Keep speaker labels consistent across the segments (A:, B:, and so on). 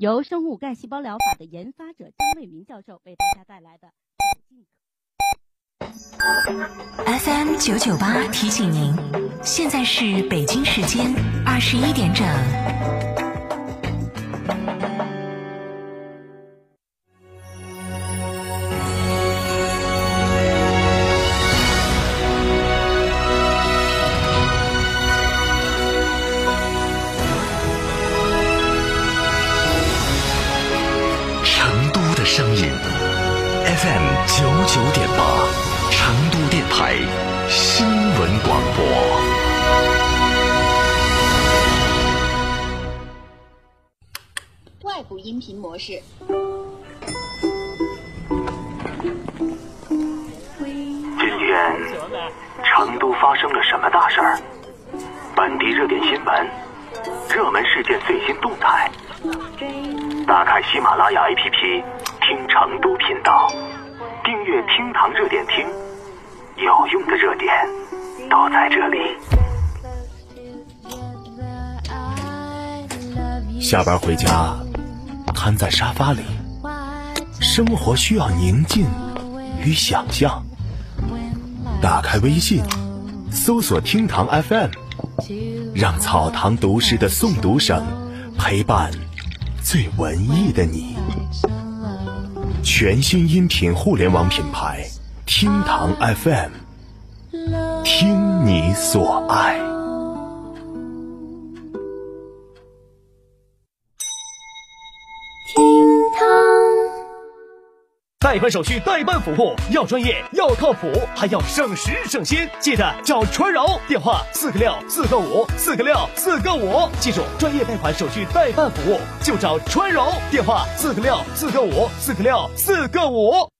A: 由生物干细胞疗法的研发者张卫民教授为大家带来的。
B: FM 九九八提醒您，现在是北京时间二十一点整。
C: 九九点八成都电台新闻广播。
D: 外部音频模式。今
B: 天成都发生了什么大事儿？
C: 本地
B: 热点
C: 新闻
B: 热门事件最新动态。打开喜马拉雅 app 听成都频道。听堂热点听，有用的热点都在这里
C: 下班回家，瘫在沙发里，生活需要宁静与想象。打开微信，搜索“厅堂 FM”，让草堂读诗的诵读声陪伴最文艺的你。全新音频互联网品牌“厅堂 FM”，听你所爱。
E: 贷款手续、代办服务要专业、要靠谱，还要省时省心。记得找川柔，电话四个六四个五四个六四个五。记住，专业贷款手续代办服务就找川柔，电话四个六四个五四个六四个五。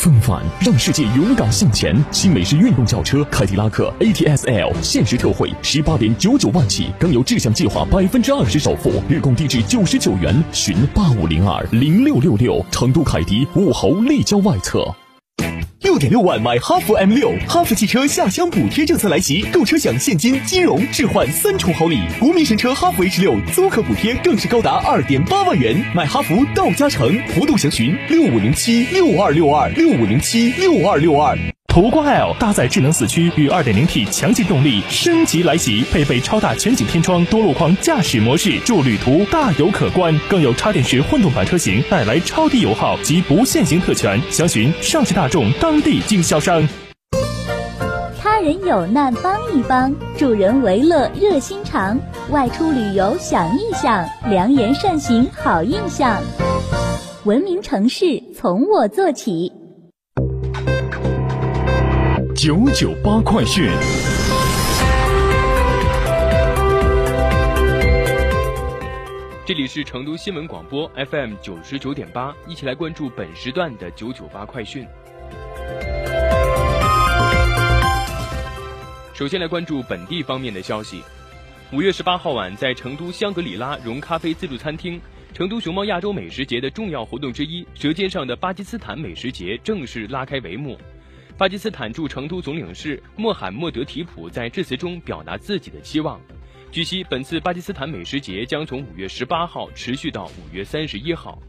F: 风范让世界勇敢向前，新美式运动轿车凯迪拉克 ATS-L 限时特惠十八点九九万起，更有志向计划百分之二十首付，日供低至九十九元，寻八五零二零六六六，成都凯迪武侯立交外侧。
E: 六点六万买哈弗 M 六，哈弗汽车下乡补贴政策来袭，购车享现金、金融置换三重好礼。国民神车哈弗 H 六租客补贴更是高达二点八万元，买哈弗到家诚，活动详询六五零七六二六二六五零七六二六二。
F: 途观 L 搭载智能四驱与 2.0T 强劲动力，升级来袭，配备超大全景天窗、多路况驾驶模式，助旅途大有可观。更有插电式混动版车型，带来超低油耗及不限行特权。详询上汽大众当地经销商。
G: 他人有难帮一帮，助人为乐热心肠。外出旅游想一想，良言善行好印象。文明城市从我做起。
F: 九九八快讯，
H: 这里是成都新闻广播 FM 九十九点八，一起来关注本时段的九九八快讯。首先来关注本地方面的消息。五月十八号晚，在成都香格里拉融咖啡自助餐厅，成都熊猫亚洲美食节的重要活动之一——舌尖上的巴基斯坦美食节正式拉开帷幕。巴基斯坦驻成都总领事莫罕默德提普在致辞中表达自己的期望。据悉，本次巴基斯坦美食节将从五月十八号持续到五月三十一号。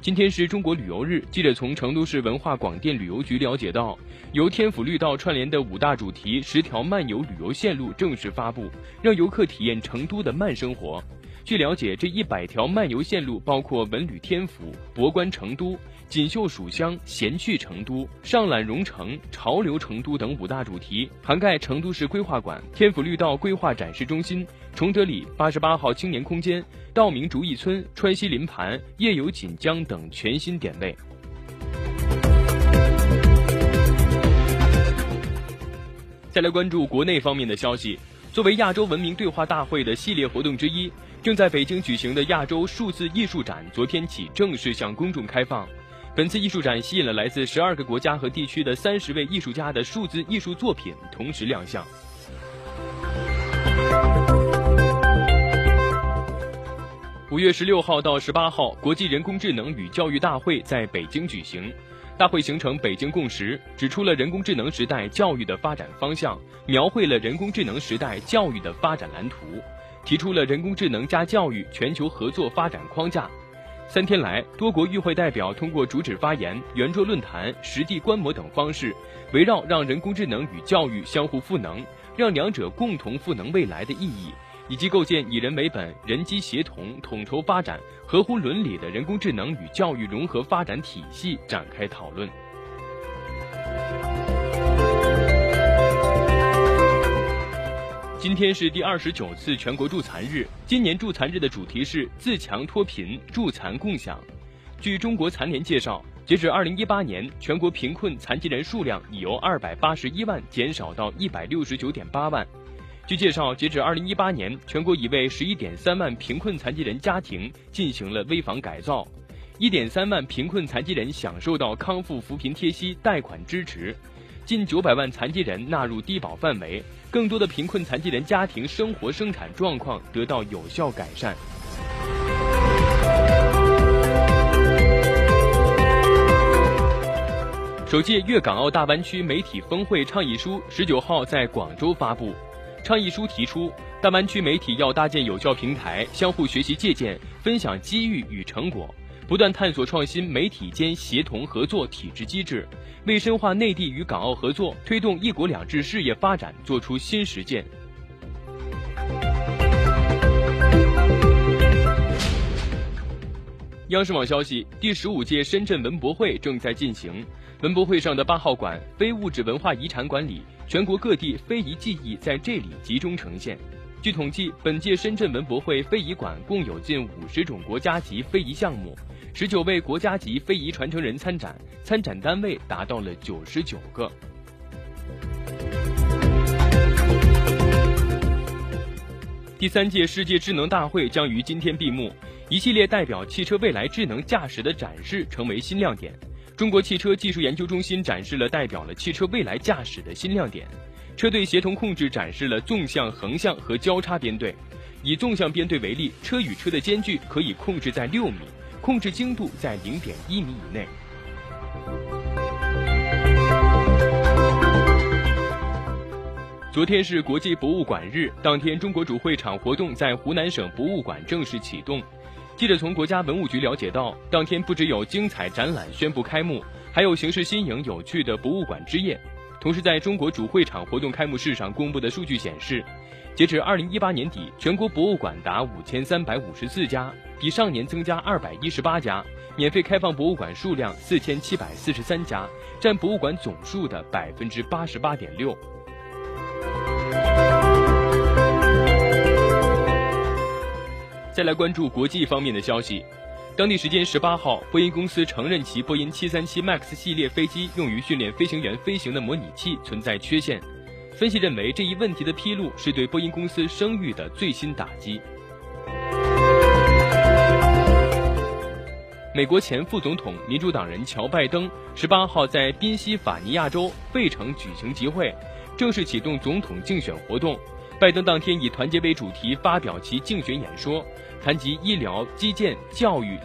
H: 今天是中国旅游日，记者从成都市文化广电旅游局了解到，由天府绿道串联的五大主题十条漫游旅游线路正式发布，让游客体验成都的慢生活。据了解，这一百条漫游线路包括文旅天府、博观成都、锦绣蜀乡、闲趣成都、上览蓉城、潮流成都等五大主题，涵盖成都市规划馆、天府绿道规划展示中心、崇德里八十八号青年空间、道明竹艺村、川西林盘、夜游锦江等全新点位。再来关注国内方面的消息，作为亚洲文明对话大会的系列活动之一。正在北京举行的亚洲数字艺术展，昨天起正式向公众开放。本次艺术展吸引了来自十二个国家和地区的三十位艺术家的数字艺术作品同时亮相。五月十六号到十八号，国际人工智能与教育大会在北京举行。大会形成北京共识，指出了人工智能时代教育的发展方向，描绘了人工智能时代教育的发展蓝图，提出了人工智能加教育全球合作发展框架。三天来，多国与会代表通过主旨发言、圆桌论坛、实地观摩等方式，围绕让人工智能与教育相互赋能，让两者共同赋能未来的意义。以及构建以人为本、人机协同、统筹发展、合乎伦理的人工智能与教育融合发展体系展开讨论。今天是第二十九次全国助残日，今年助残日的主题是“自强脱贫，助残共享”。据中国残联介绍，截止二零一八年，全国贫困残疾人数量已由二百八十一万减少到一百六十九点八万。据介绍，截止二零一八年，全国已为十一点三万贫困残疾人家庭进行了危房改造，一点三万贫困残疾人享受到康复扶贫贴息贷款支持，近九百万残疾人纳入低保范围，更多的贫困残疾人家庭生活生产状况得到有效改善。首届粤港澳大湾区媒体峰会倡议书十九号在广州发布。倡议书提出，大湾区媒体要搭建有效平台，相互学习借鉴，分享机遇与成果，不断探索创新媒体间协同合作体制机制，为深化内地与港澳合作、推动“一国两制”事业发展做出新实践。央视网消息，第十五届深圳文博会正在进行。文博会上的八号馆非物质文化遗产管理，全国各地非遗技艺在这里集中呈现。据统计，本届深圳文博会非遗馆共有近五十种国家级非遗项目，十九位国家级非遗传承人参展，参展单位达到了九十九个。第三届世界智能大会将于今天闭幕，一系列代表汽车未来智能驾驶的展示成为新亮点。中国汽车技术研究中心展示了代表了汽车未来驾驶的新亮点，车队协同控制展示了纵向、横向和交叉编队。以纵向编队为例，车与车的间距可以控制在六米，控制精度在零点一米以内。昨天是国际博物馆日，当天中国主会场活动在湖南省博物馆正式启动。记者从国家文物局了解到，当天不只有精彩展览宣布开幕，还有形式新颖、有趣的博物馆之夜。同时，在中国主会场活动开幕式上公布的数据显示，截至二零一八年底，全国博物馆达五千三百五十四家，比上年增加二百一十八家；免费开放博物馆数量四千七百四十三家，占博物馆总数的百分之八十八点六。再来关注国际方面的消息，当地时间十八号，波音公司承认其波音七三七 MAX 系列飞机用于训练飞行员飞行的模拟器存在缺陷。分析认为，这一问题的披露是对波音公司声誉的最新打击。美国前副总统、民主党人乔·拜登十八号在宾夕法尼亚州费城举行集会，正式启动总统竞选活动。拜登当天以“团结”为主题发表其竞选演说，谈及医疗、基建、教育、